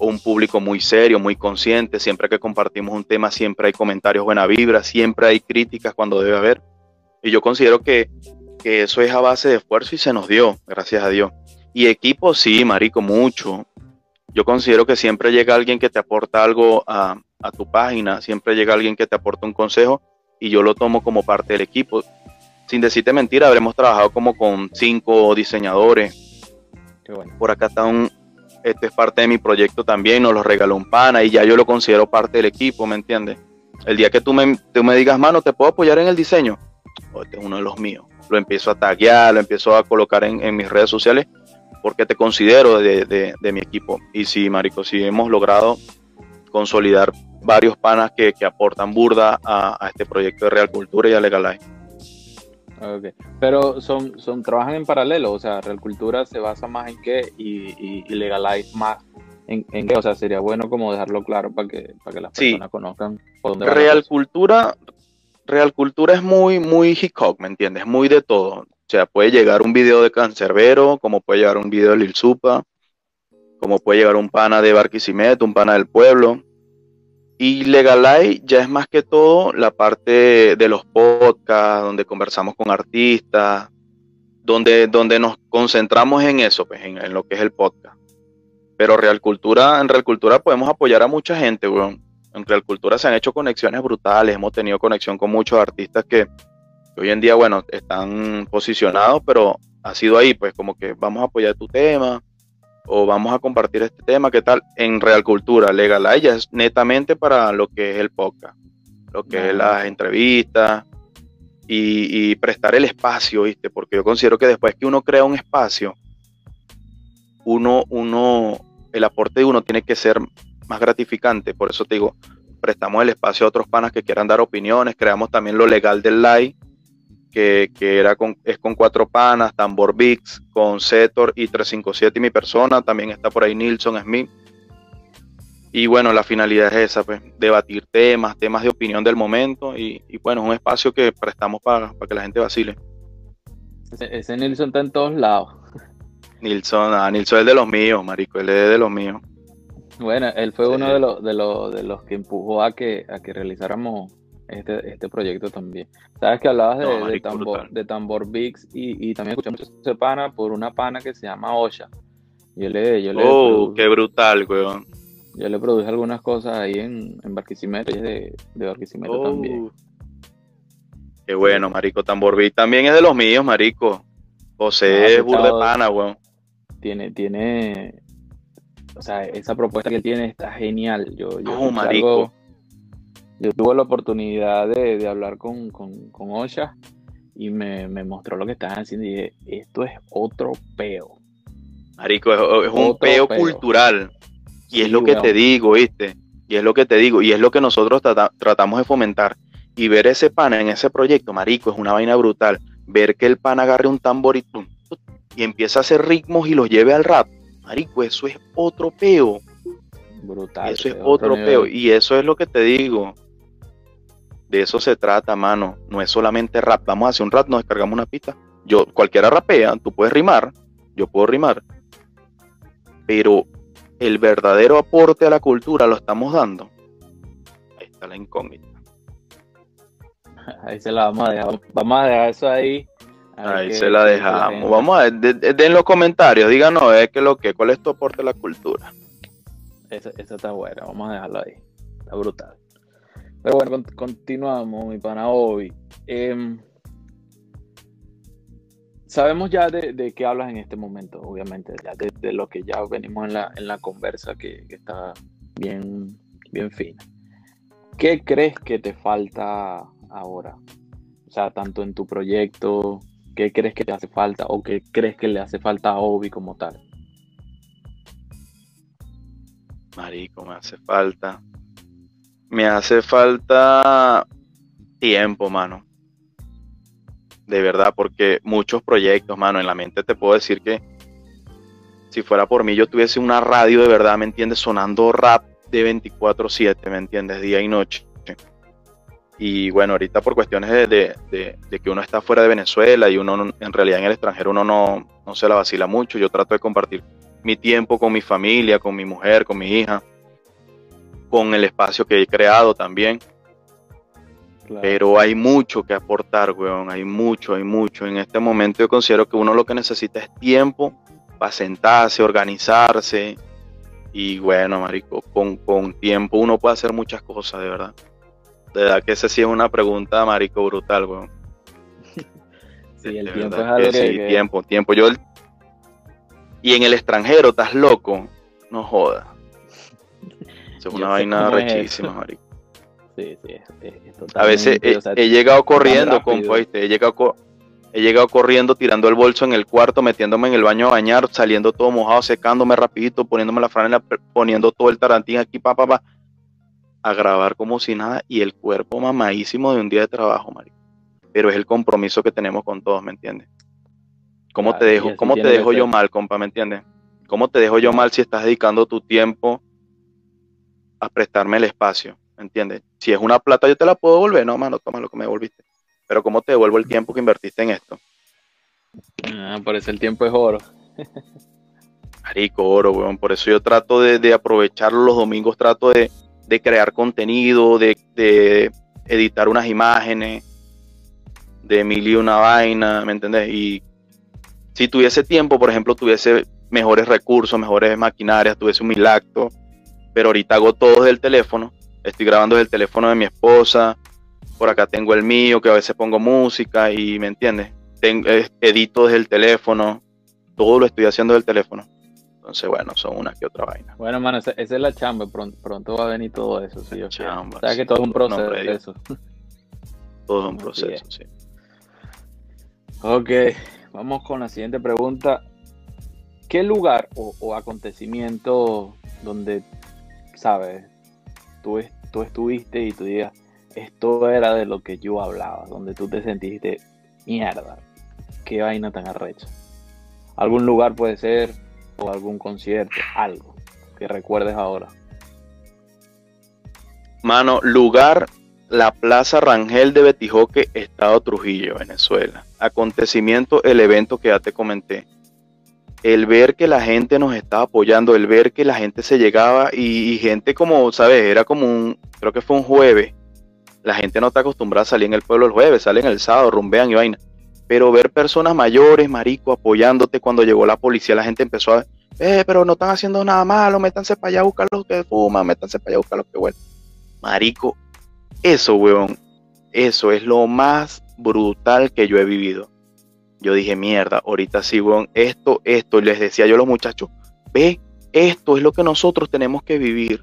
un público muy serio, muy consciente. Siempre que compartimos un tema, siempre hay comentarios buena vibra, siempre hay críticas cuando debe haber. Y yo considero que, eso es a base de esfuerzo y se nos dio, gracias a Dios. Y equipo, sí, marico, mucho. Yo considero que siempre llega alguien que te aporta algo a, a tu página, siempre llega alguien que te aporta un consejo y yo lo tomo como parte del equipo sin decirte mentira, habremos trabajado como con cinco diseñadores. Por acá está un, este es parte de mi proyecto también, nos lo regaló un pana y ya yo lo considero parte del equipo, ¿me entiendes? El día que tú me, tú me digas, mano, ¿te puedo apoyar en el diseño? Oh, este es uno de los míos. Lo empiezo a taguear, lo empiezo a colocar en, mis redes sociales porque te considero de, mi equipo. Y sí, Marico, sí hemos logrado consolidar varios panas que, aportan burda a, este proyecto de Real Cultura y a Legalize. Okay. Pero son, son, trabajan en paralelo, o sea, Real Cultura se basa más en qué y, y, Legalize más en, en, qué, o sea, sería bueno como dejarlo claro para que, para que las personas conozcan por dónde Real Cultura, Real Cultura es muy, muy hip hop, ¿me entiendes? Muy de todo. O sea, puede llegar un video de Cancerbero, como puede llegar un video de Lil Supa, como puede llegar un pana de Barquisimeto, un pana del pueblo. Y Legalai ya es más que todo la parte de los podcasts, donde conversamos con artistas, donde, donde nos concentramos en eso, pues, en, lo que es el podcast. Pero Real Cultura, en Real Cultura podemos apoyar a mucha gente, weón. En Real Cultura se han hecho conexiones brutales, hemos tenido conexión con muchos artistas que, hoy en día, bueno, están posicionados, pero ha sido ahí, pues como que vamos a apoyar tu tema, o vamos a compartir este tema, ¿qué tal? En Real Cultura, Legal ella es netamente para lo que es el podcast, lo que es las entrevistas y, prestar el espacio, ¿viste? Porque yo considero que después que uno crea un espacio, uno, uno, el aporte de uno tiene que ser más gratificante, por eso te digo, prestamos el espacio a otros panas que quieran dar opiniones, creamos también lo legal del live, que, era con, es con cuatro panas, Tambor Bix, con Setor y 357 y mi persona, también está por ahí Nilson Smith. Y bueno, la finalidad es esa, pues, debatir temas, temas de opinión del momento y, bueno, es un espacio que prestamos para, que la gente vacile. Ese, Nilson está en todos lados. Nilson, ah, Nilson es de los míos, marico, él es de los míos. Bueno, él fue uno de los, de, los, de los que empujó a que, a que realizáramos este, este proyecto también. Sabes que hablabas de, de, tambor, de tambor Bix y, y también escuché ese pana por una pana que se llama Osha. Yo le, yo le oh, qué brutal, weón. Yo le produje algunas cosas ahí en, en Barquisimeto, es de, de Barquisimeto oh. también. Qué bueno, marico. Tambor también es de los míos, marico. José es de pana, weón. Tiene, tiene, o sea, esa propuesta que tiene está genial. Yo, yo oh, marico yo tuve la oportunidad de, hablar con, con, con, Osha y me, mostró lo que estaban haciendo y dije, esto es otro peo. Marico, es, un peo, cultural. Y es lo que te digo, ¿viste? Y es lo que te digo, y es lo que nosotros tratamos de fomentar. Y ver ese pana en ese proyecto, marico, es una vaina brutal. Ver que el pan agarre un tambor y, y empieza a hacer ritmos y los lleve al rap. Marico, eso es otro peo. Brutal. Eso es otro peo. Y eso es lo que te digo. De eso se trata, mano. No es solamente rap. Vamos a hacer un rap, nos descargamos una pista. Yo, cualquiera rapea, tú puedes rimar, yo puedo rimar. Pero el verdadero aporte a la cultura lo estamos dando. Ahí está la incógnita. Ahí se la vamos a dejar. Vamos a dejar eso ahí. Ahí se la dejamos. Vamos a ver, en los comentarios, díganos, es que lo que, cuál es tu aporte a la cultura. Eso, eso está bueno, vamos a dejarlo ahí. Está brutal. Pero bueno, continuamos, mi pana Obi. Em, sabemos ya de, qué hablas en este momento, obviamente, ya de, lo que ya venimos en la, en la conversa que, está bien, bien fina. ¿Qué crees que te falta ahora? O sea, tanto en tu proyecto, ¿Qué crees que te hace falta o qué crees que le hace falta a Obi como tal? Marico, me hace falta. Me hace falta tiempo, mano. De verdad, porque muchos proyectos, mano, en la mente te puedo decir que si fuera por mí yo tuviese una radio de verdad, ¿me entiendes? Sonando rap de 24/7, ¿me entiendes? Día y noche. Y bueno, ahorita por cuestiones de, que uno está fuera de Venezuela y uno en realidad en el extranjero uno no, no se la vacila mucho, yo trato de compartir mi tiempo con mi familia, con mi mujer, con mi hija, con el espacio que he creado también. Pero hay mucho que aportar, weón, hay mucho, hay mucho. En este momento yo considero que uno lo que necesita es tiempo para sentarse, organizarse. Y bueno, marico, con, con tiempo uno puede hacer muchas cosas, de verdad. De verdad que esa sí es una pregunta, marico, brutal, weón. Sí, el tiempo es algo Sí, tiempo, tiempo. Yo... Y en el extranjero, ¿estás loco? No jodas. es una vaina rechísima, marico. Sí, sí, es, A veces he, llegado corriendo, compa, He llegado, he llegado corriendo, tirando el bolso en el cuarto, metiéndome en el baño a bañar, saliendo todo mojado, secándome rapidito, poniéndome la franela, poniendo todo el tarantín aquí, pa, pa, pa a grabar como si nada y el cuerpo mamadísimo de un día de trabajo, marico. Pero es el compromiso que tenemos con todos, ¿me entiendes? ¿Cómo te dejo, cómo te dejo yo mal, compa, ¿me entiendes? ¿Cómo te dejo yo mal si estás dedicando tu tiempo a prestarme el espacio? ¿Me entiendes? Si es una plata, yo te la puedo devolver. No, mano, toma lo que me devolviste. Pero ¿cómo te devuelvo el tiempo que invertiste en esto? Ah, por eso el tiempo es oro. Marico, oro, weón. Por eso yo trato de, de aprovecharlo los domingos, trato de, de crear contenido, de, editar unas imágenes, de mil y una vaina, ¿me entendés? Y si tuviese tiempo, por ejemplo, tuviese mejores recursos, mejores maquinarias, tuviese un milacto, pero ahorita hago todo desde el teléfono, estoy grabando desde el teléfono de mi esposa, por acá tengo el mío, que a veces pongo música y, ¿me entiendes? Eh, edito desde el teléfono, todo lo estoy haciendo desde el teléfono. Entonces, bueno, son una que otra vaina. Bueno, mano, esa, es la chamba. Pronto, pronto, va a venir todo eso. Sí, yo chamba, o sea, que todo es un proceso. todo es un proceso, sí. Ok, vamos con la siguiente pregunta. ¿Qué lugar o, acontecimiento donde, sabes, tú, tú estuviste y tú digas, esto era de lo que yo hablaba, donde tú te sentiste, mierda, qué vaina tan arrecha? ¿Algún lugar puede ser o algún concierto, algo que recuerdes ahora. Mano, lugar, la Plaza Rangel de Betijoque, Estado Trujillo, Venezuela. Acontecimiento, el evento que ya te comenté. El ver que la gente nos estaba apoyando, el ver que la gente se llegaba y, gente como, ¿sabes? Era como un, creo que fue un jueves. La gente no está acostumbrada a salir en el pueblo el jueves, salen el sábado, rumbean y vaina pero ver personas mayores, marico, apoyándote cuando llegó la policía, la gente empezó a, eh, pero no están haciendo nada malo, métanse para allá a buscar los que fuman, métanse para allá a buscar los que huelen. Marico, eso, weón, eso es lo más brutal que yo he vivido. Yo dije, mierda, ahorita sí, weón, esto, esto, les decía yo a los muchachos, ve, esto es lo que nosotros tenemos que vivir.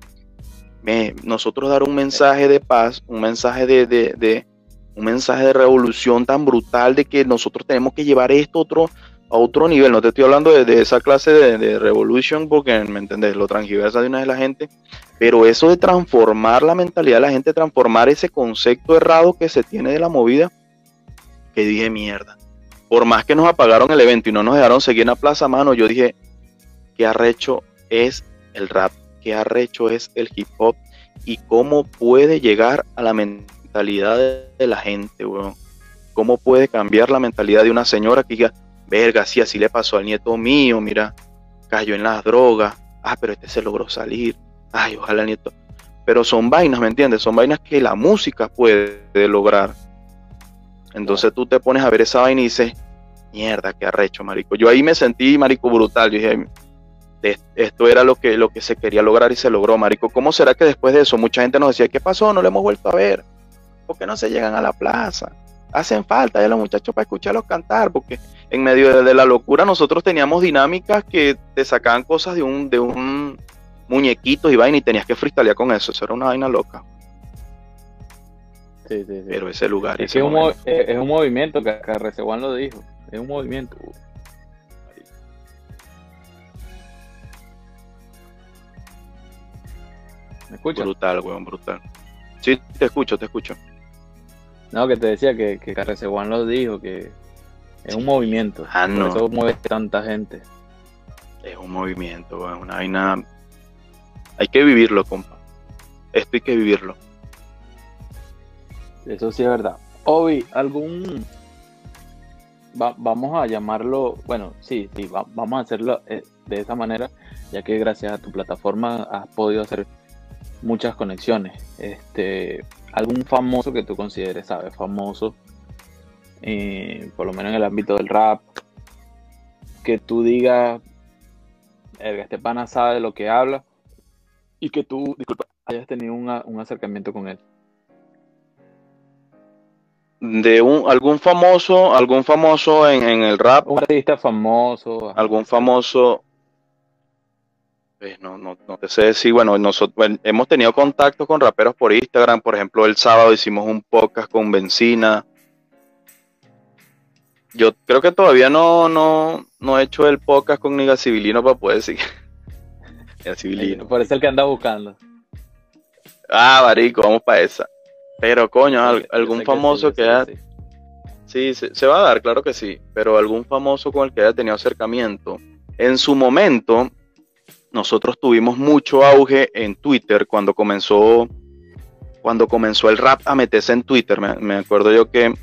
nosotros dar un mensaje de paz, un mensaje de, de un mensaje de revolución tan brutal de que nosotros tenemos que llevar esto otro, a otro nivel. No te estoy hablando de, esa clase de, de, revolution porque, ¿me entendés? Lo transgiversa de una de la gente. Pero eso de transformar la mentalidad de la gente, transformar ese concepto errado que se tiene de la movida, que dije mierda. Por más que nos apagaron el evento y no nos dejaron seguir en la plaza, mano, yo dije, qué arrecho es el rap, qué arrecho es el hip hop y cómo puede llegar a la mentalidad mentalidad de, la gente, weón. ¿Cómo puede cambiar la mentalidad de una señora que diga, verga, si así le pasó al nieto mío, mira, cayó en las drogas, ah, pero este se logró salir, ay, ojalá el nieto. Pero son vainas, ¿me entiendes? Son vainas que la música puede lograr. Entonces tú te pones a ver esa vaina y dices, mierda, qué arrecho, marico. Yo ahí me sentí, marico, brutal. Yo dije, esto era lo que, lo que se quería lograr y se logró, marico. ¿Cómo será que después de eso mucha gente nos decía, ¿qué pasó? No le hemos vuelto a ver que no se llegan a la plaza? Hacen falta ya los muchachos para escucharlos cantar, porque en medio de, la locura nosotros teníamos dinámicas que te sacaban cosas de un, de un muñequito y vaina y tenías que freestylear con eso. Eso era una vaina loca. Sí, sí, Pero ese lugar. Es, un, es un movimiento que Juan lo dijo. es un movimiento. ¿Me escuchas? Brutal, weón, brutal. Sí, te escucho, te escucho. No, que te decía que, que Carrece Juan lo dijo, que es un movimiento. Ah, no. Por eso mueve tanta gente. Es un movimiento, weón, una vaina. Hay que vivirlo, compa. Esto hay que vivirlo. Eso sí es verdad. Obi, algún. va- vamos a llamarlo. Bueno, sí, sí, va- vamos a hacerlo eh, de esa manera, ya que gracias a tu plataforma has podido hacer muchas conexiones. Este, algún famoso que tú consideres, ¿sabes? Famoso, eh, por lo menos en el ámbito del rap, que tú digas, "Verga, este pana sabe de lo que habla, y que tú, disculpa, hayas tenido una- un acercamiento con él. De un, algún famoso, algún famoso en, en el rap, Un artista famoso. algún famoso. Pues no, no, no te sé decir, bueno, nosotros bueno, hemos tenido contacto con raperos por Instagram, por ejemplo, el sábado hicimos un podcast con Benzina. Yo creo que todavía no, no, no he hecho el podcast con Niga Civilino para poder decir. Niga Civilino. Por eso el que anda buscando. Ah, marico, vamos para esa. Pero coño, al- algún famoso sí, que sé haya sí. Sí, se, se va a dar, claro que sí, pero algún famoso con el que haya tenido acercamiento. En su momento, nosotros tuvimos mucho auge en Twitter cuando comenzó, cuando comenzó el rap a meterse en Twitter. Me, acuerdo yo que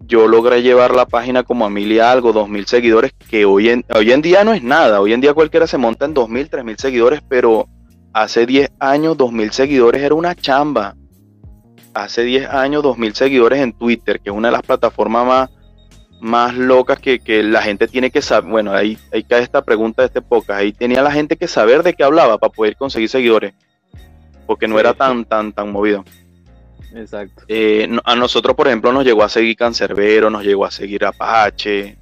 yo logré llevar la página como a mil y algo, dos mil seguidores, que hoy en, hoy en día no es nada. Hoy en día cualquiera se monta en dos mil, tres mil seguidores, pero hace 10 años, dos mil seguidores era una chamba hace 10 años 2.000 seguidores en Twitter, que es una de las plataformas más, más locas que, que la gente tiene que saber. Bueno, ahí, ahí cae esta pregunta de este podcast. Ahí tenía la gente que saber de qué hablaba para poder conseguir seguidores, porque no Sí. era tan, tan, tan movido. Exacto. Eh, a nosotros, por ejemplo, nos llegó a seguir Cancerbero, nos llegó a seguir Apache,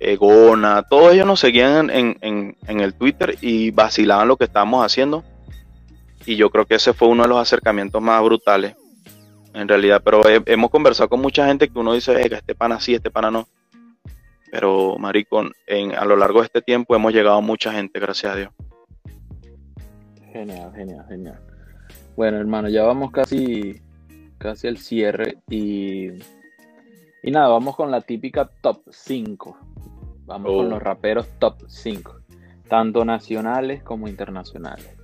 eh, Gona, todos ellos nos seguían en, en- en el Twitter y vacilaban lo que estábamos haciendo. Y yo creo que ese fue uno de los acercamientos más brutales, en realidad. Pero he- hemos conversado con mucha gente que uno dice, "Ega, este pana sí, este pana no. Pero, marico, en, a lo largo de este tiempo hemos llegado a mucha gente, gracias a Dios. Genial, genial, genial. Bueno, hermano, ya vamos casi, casi al cierre y, y nada, vamos con la típica top 5. Vamos Oh. con los raperos top 5, tanto nacionales como internacionales.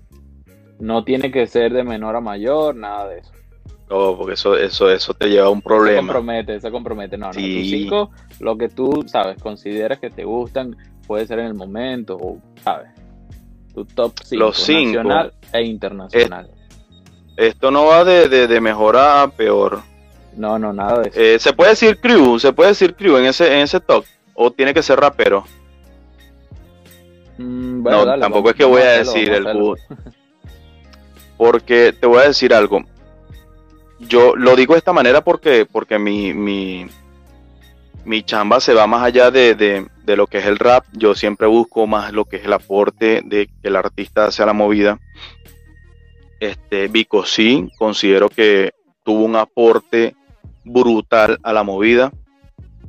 No tiene que ser de menor a mayor, nada de eso. Porque eso, eso, eso te lleva a un Se problema. compromete, se compromete. No, no, Sí. tus cinco, lo que tú, sabes, consideras que te gustan, puede ser en el momento, o, sabes. Tu top 5, Los cinco. nacional e internacional. Esto no va de, de, de mejor a peor. No, no, nada de eso. Eh, se puede decir crew, se puede decir crew en ese, en ese top. O tiene que ser rapero. Mm, bueno, no, dale, tampoco vamos- es que voy a decir el. Porque te voy a decir algo. Yo lo digo de esta manera porque, porque mi, mi, mi chamba se va más allá de, de- de lo que es el rap. Yo siempre busco más lo que es el aporte de que el artista hace a la movida. Este, Vico sí, considero que tuvo un aporte brutal a la movida.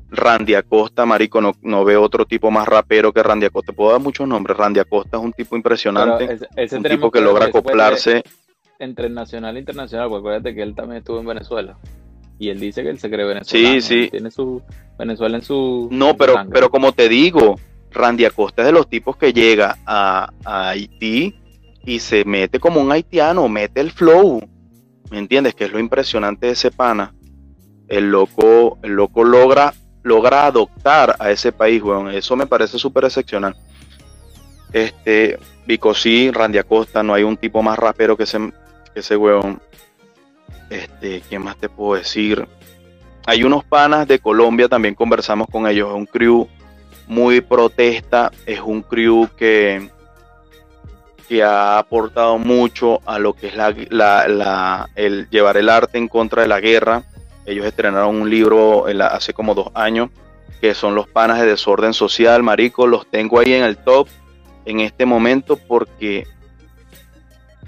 Randy Acosta, marico, no, no veo otro tipo más rapero que Randy Acosta. Puedo dar muchos nombres. Randy Acosta es un tipo impresionante, ese, ese un tipo que logra puede Entre nacional e internacional, porque acuérdate que él también estuvo en Venezuela. Y él dice que él se cree venezolano. Sí, sí. Tiene su Venezuela en su. No, pero, sangre. pero como te digo, Randy Acosta es de los tipos que llega a, a Haití y se mete como un haitiano, mete el flow. ¿Me entiendes? Que es lo impresionante de ese pana. El loco, el loco logra, logra adoptar a ese país, weón. Eso me parece súper excepcional. Este, Vico sí, Randy Acosta, no hay un tipo más rapero que que ese weón. Este, ¿quién más te puedo decir? Hay unos panas de Colombia, también conversamos con ellos. Es un crew muy protesta, es un crew que, que ha aportado mucho a lo que es la, la- el llevar el arte en contra de la guerra. Ellos estrenaron un libro la- hace como dos años, que son los panas de desorden social, marico. Los tengo ahí en el top en este momento porque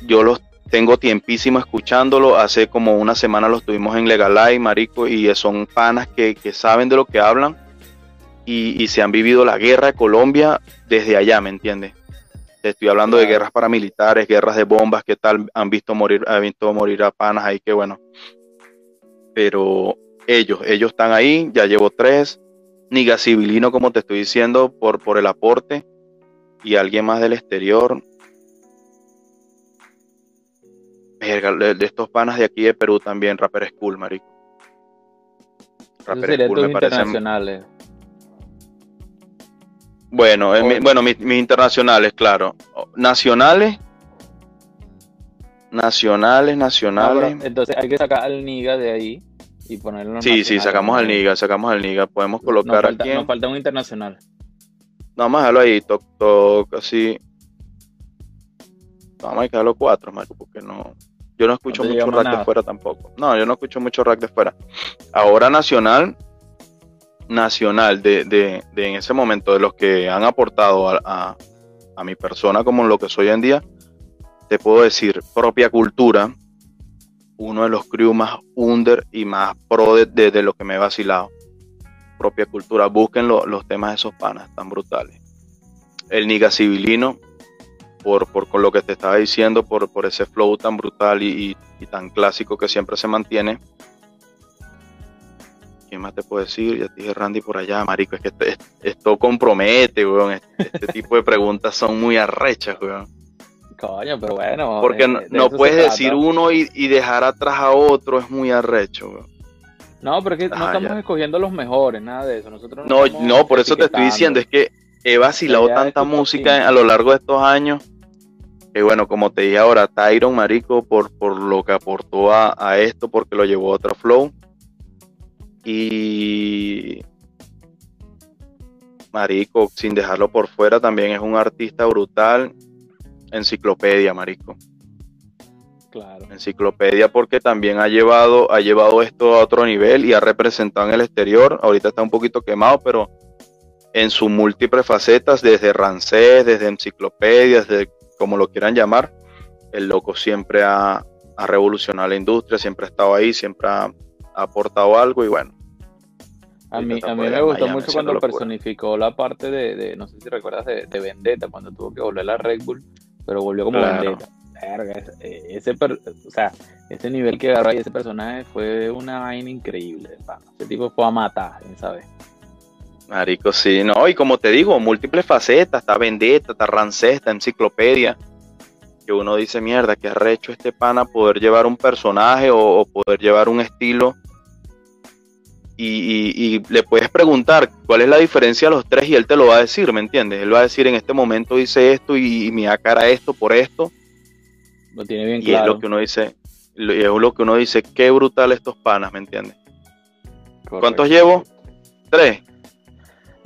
yo los tengo tiempísimo escuchándolo. Hace como una semana los tuvimos en Legalai, marico, y son panas que, que saben de lo que hablan y, y se han vivido la guerra de Colombia desde allá, ¿me entiendes? Te estoy hablando de guerras paramilitares, guerras de bombas, qué tal han visto morir, han visto morir a panas ahí, que bueno. Pero ellos, ellos están ahí, ya llevo tres. Niga Civilino, como te estoy diciendo, por, por el aporte. Y alguien más del exterior. Verga, de, estos panas de aquí de Perú también, Rapper School, marico. Rapper School me internacionales. Bueno, en mi- Oye. bueno, mis, mis internacionales, claro. Nacionales. Nacionales, Ah, nacionales. entonces hay que sacar al Niga de ahí y ponerlo Sí, sí, sacamos al. Niga, sacamos al Niga. Podemos Nos colocar falta, aquí. nos falta un internacional. Vamos a dejarlo ahí, toc, toc, así. Vamos a dejarlo cuatro, Marco, porque no. Yo no escucho mucho nada. de fuera tampoco. No, yo no escucho mucho rap de fuera. Ahora nacional, nacional, de, de, de en ese momento, de los que han aportado a, a, a mi persona como lo que soy hoy en día, te puedo decir, propia cultura, uno de los crew más under y más pro de, de- de lo que me he vacilado. Propia cultura, busquen lo- los temas de esos panas, tan brutales. El Niga Civilino, por, por con lo que te estaba diciendo, por, por ese flow tan brutal y, y- y tan clásico que siempre se mantiene. ¿Quién más te puedo decir? Ya te dije Randy por allá, marico, es que este- esto compromete, weón. Este, este tipo de preguntas son muy arrechas, weón. Coño, pero bueno. Porque de- no, de no puedes decir uno y, y dejar atrás a otro, es muy arrecho, weón. No, pero es que no Ah, estamos ya. escogiendo los mejores, nada de eso. Nosotros No, estamos no, por eso te estoy diciendo, es que he vacilado tanta música a lo largo de estos años. Que bueno, como te dije ahora, Tyron, marico, por, por lo que aportó a, a esto, porque lo llevó a otro flow. Y marico, sin dejarlo por fuera, también es un artista brutal. Enciclopedia, marico. Claro. Enciclopedia porque también ha llevado, ha llevado esto a otro nivel y ha representado en el exterior. Ahorita está un poquito quemado, pero en sus múltiples facetas, desde Rancés, desde enciclopedias, desde como lo quieran llamar, el loco siempre ha, ha revolucionado la industria, siempre ha estado ahí, siempre ha, ha aportado algo y bueno. A mí, a mí me gustó Miami mucho cuando locura. personificó la parte de, de- no sé si recuerdas, de, de Vendetta, cuando tuvo que volver a Red Bull, pero volvió como Claro. Vendetta. Verga, ese, eh, ese per- o sea, ese nivel que agarró ahí ese personaje fue una vaina increíble. Ese tipo fue a matar, ¿sabes? Marico, sí, no, y como te digo, múltiples facetas, está Vendetta, está Rancés, está Enciclopedia, que uno dice, mierda, que arrecho este pana poder llevar un personaje o, o poder llevar un estilo. Y, y- y le puedes preguntar cuál es la diferencia de los tres y él te lo va a decir, ¿me entiendes? Él va a decir, en este momento hice esto y, y me da cara esto por esto. Lo tiene bien Y es claro. lo que uno dice, y es lo que uno dice, qué brutal estos panas, ¿me entiendes? Correcto. ¿Cuántos llevo? Tres.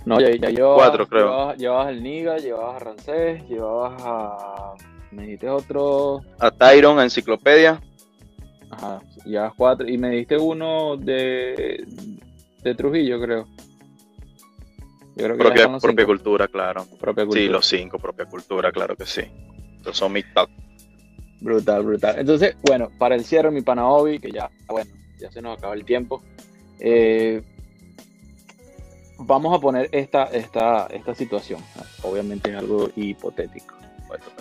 No, ya, ya llevabas, Cuatro, creo. Llevabas, llevabas el Niga, llevabas a Rancés, llevabas a. Me dijiste otro. A Tyron, a Enciclopedia. Ajá, llevas cuatro. Y me diste uno de. de Trujillo, creo. Yo creo que Propia, propia cinco. cultura, claro. Propia Sí, cultura. los cinco, propia cultura, claro que sí. Estos son mis top. Brutal, brutal. Entonces, bueno, para el cierre, mi pana Obi, que ya, bueno, ya se nos acaba el tiempo. eh, vamos a poner esta, esta, esta situación. Obviamente es algo hipotético.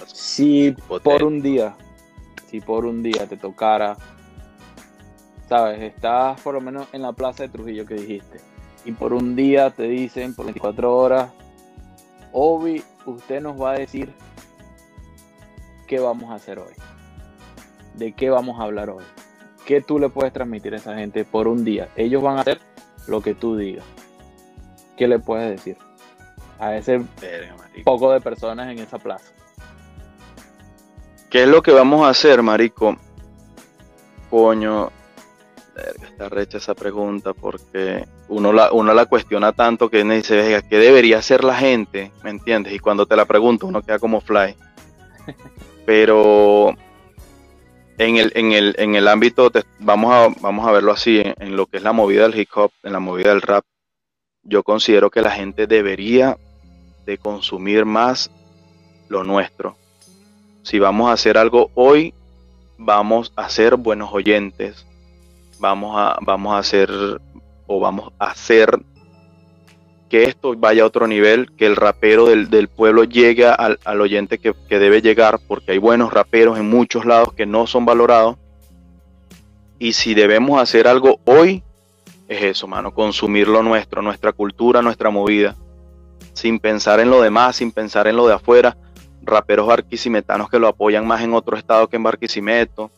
Si por un día, si por un día te tocara, sabes, estás por lo menos en la plaza de Trujillo que dijiste, y por un día te dicen, por 24 horas, Obi, usted nos va a decir qué vamos a hacer hoy, de qué vamos a hablar hoy, qué tú le puedes transmitir a esa gente por un día. Ellos van a hacer lo que tú digas. ¿Qué le puedes decir a ese Verga, poco de personas en esa plaza? ¿Qué es lo que vamos a hacer, marico? Coño, verga, está recha esa pregunta porque uno la, uno la cuestiona tanto que uno dice, "Verga, ¿qué debería hacer la gente? ¿Me entiendes? Y cuando te la pregunto, uno queda como fly. Pero en el, en el, en el ámbito, te- vamos, a, vamos a verlo así, en, en lo que es la movida del hip hop, en la movida del rap, yo considero que la gente debería de consumir más lo nuestro. Si vamos a hacer algo hoy, vamos a ser buenos oyentes, vamos a, vamos a hacer o vamos a hacer que esto vaya a otro nivel, que el rapero del, del pueblo llegue al, al oyente que, que, debe llegar, porque hay buenos raperos en muchos lados que no son valorados. Y si debemos hacer algo hoy, es eso, mano, consumir lo nuestro, nuestra cultura, nuestra movida, sin pensar en lo demás, sin pensar en lo de afuera. Raperos barquisimetanos que lo apoyan más en otro estado que en Barquisimeto,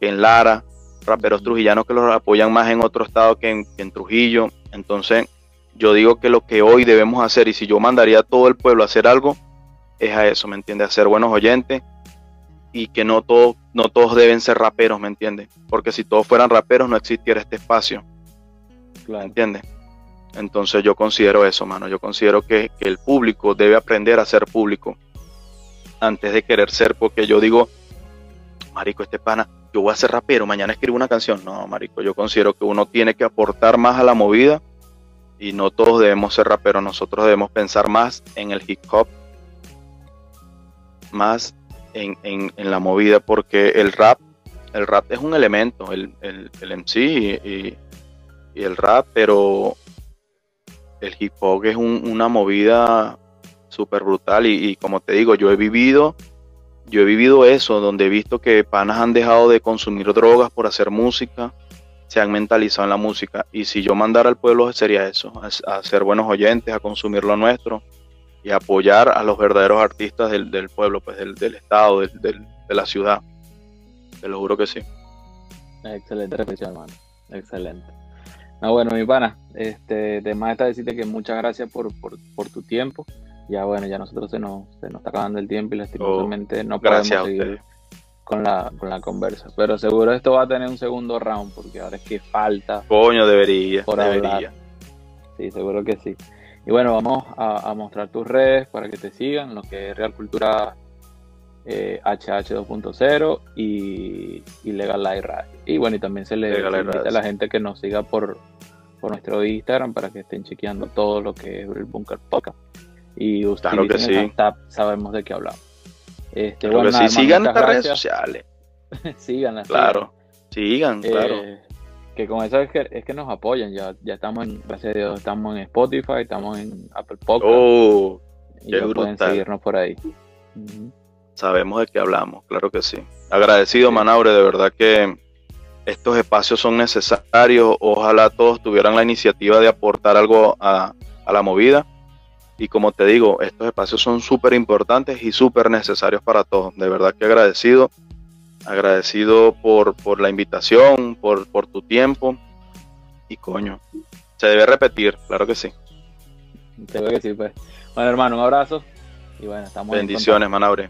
que en Lara, raperos trujillanos que los apoyan más en otro estado que en, que en Trujillo. Entonces, yo digo que lo que hoy debemos hacer, y si yo mandaría a todo el pueblo a hacer algo, es a eso, ¿me entiendes? A ser buenos oyentes y que no todos, no todos deben ser raperos, ¿me entiendes? Porque si todos fueran raperos no existiera este espacio, claro. ¿me entiendes? Entonces yo considero eso, mano. Yo considero que, el público debe aprender a ser público antes de querer ser, porque yo digo, marico, este pana, yo voy a ser rapero, mañana escribo una canción. No, marico, yo considero que uno tiene que aportar más a la movida y no todos debemos ser raperos, nosotros debemos pensar más en el hip hop, más en, en, en la movida, porque el rap, el rap es un elemento, el, el, el MC y, y, el rap, pero el hip hop es un, una movida súper brutal y, como te digo, yo he vivido yo he vivido eso, donde he visto que panas han dejado de consumir drogas por hacer música, se han mentalizado en la música. Y si yo mandara al pueblo sería eso, a, ser buenos oyentes, a consumir lo nuestro y apoyar a los verdaderos artistas del, pueblo, pues del, estado, del, de la ciudad. Te lo juro que sí. Excelente reflexión, hermano. Excelente. No, bueno, mi pana, este, de más está decirte que muchas gracias por, por, por tu tiempo ya bueno, ya nosotros se nos, se nos está acabando el tiempo y lastimosamente oh, no podemos seguir con la, con la conversa. Pero seguro esto va a tener un segundo round porque ahora es que falta. Coño, debería. Por debería. Hablar. Sí, seguro que sí. Y bueno, vamos a, a, mostrar tus redes para que te sigan, lo que es Real Cultura eh, HH 2.0 y, y Legal Live Radio. Y bueno, y también se le, se invita a la gente que nos siga por, por nuestro Instagram para que estén chequeando todo lo que es el Bunker Podcast y ustedes claro que sí. Sabemos de qué hablamos. Este, claro bueno, nada, sí. Sigan las redes sociales. sigan Claro, sigan, eh, claro. Que con eso es que, es que nos apoyan. Ya, ya estamos en, gracias a Dios, estamos en Spotify, estamos en Apple Podcast. Oh, y ya pueden seguirnos por ahí. Uh -huh. Sabemos de qué hablamos, claro que sí. Agradecido, sí. Manaure, de verdad que estos espacios son necesarios. Ojalá todos tuvieran la iniciativa de aportar algo a, a la movida y como te digo, estos espacios son súper importantes y súper necesarios para todos. De verdad que agradecido, agradecido por, por la invitación, por, por tu tiempo. Y coño, se debe repetir, claro que sí. Creo que sí, pues. Bueno, hermano, un abrazo. Y bueno, estamos Bendiciones, Manaure.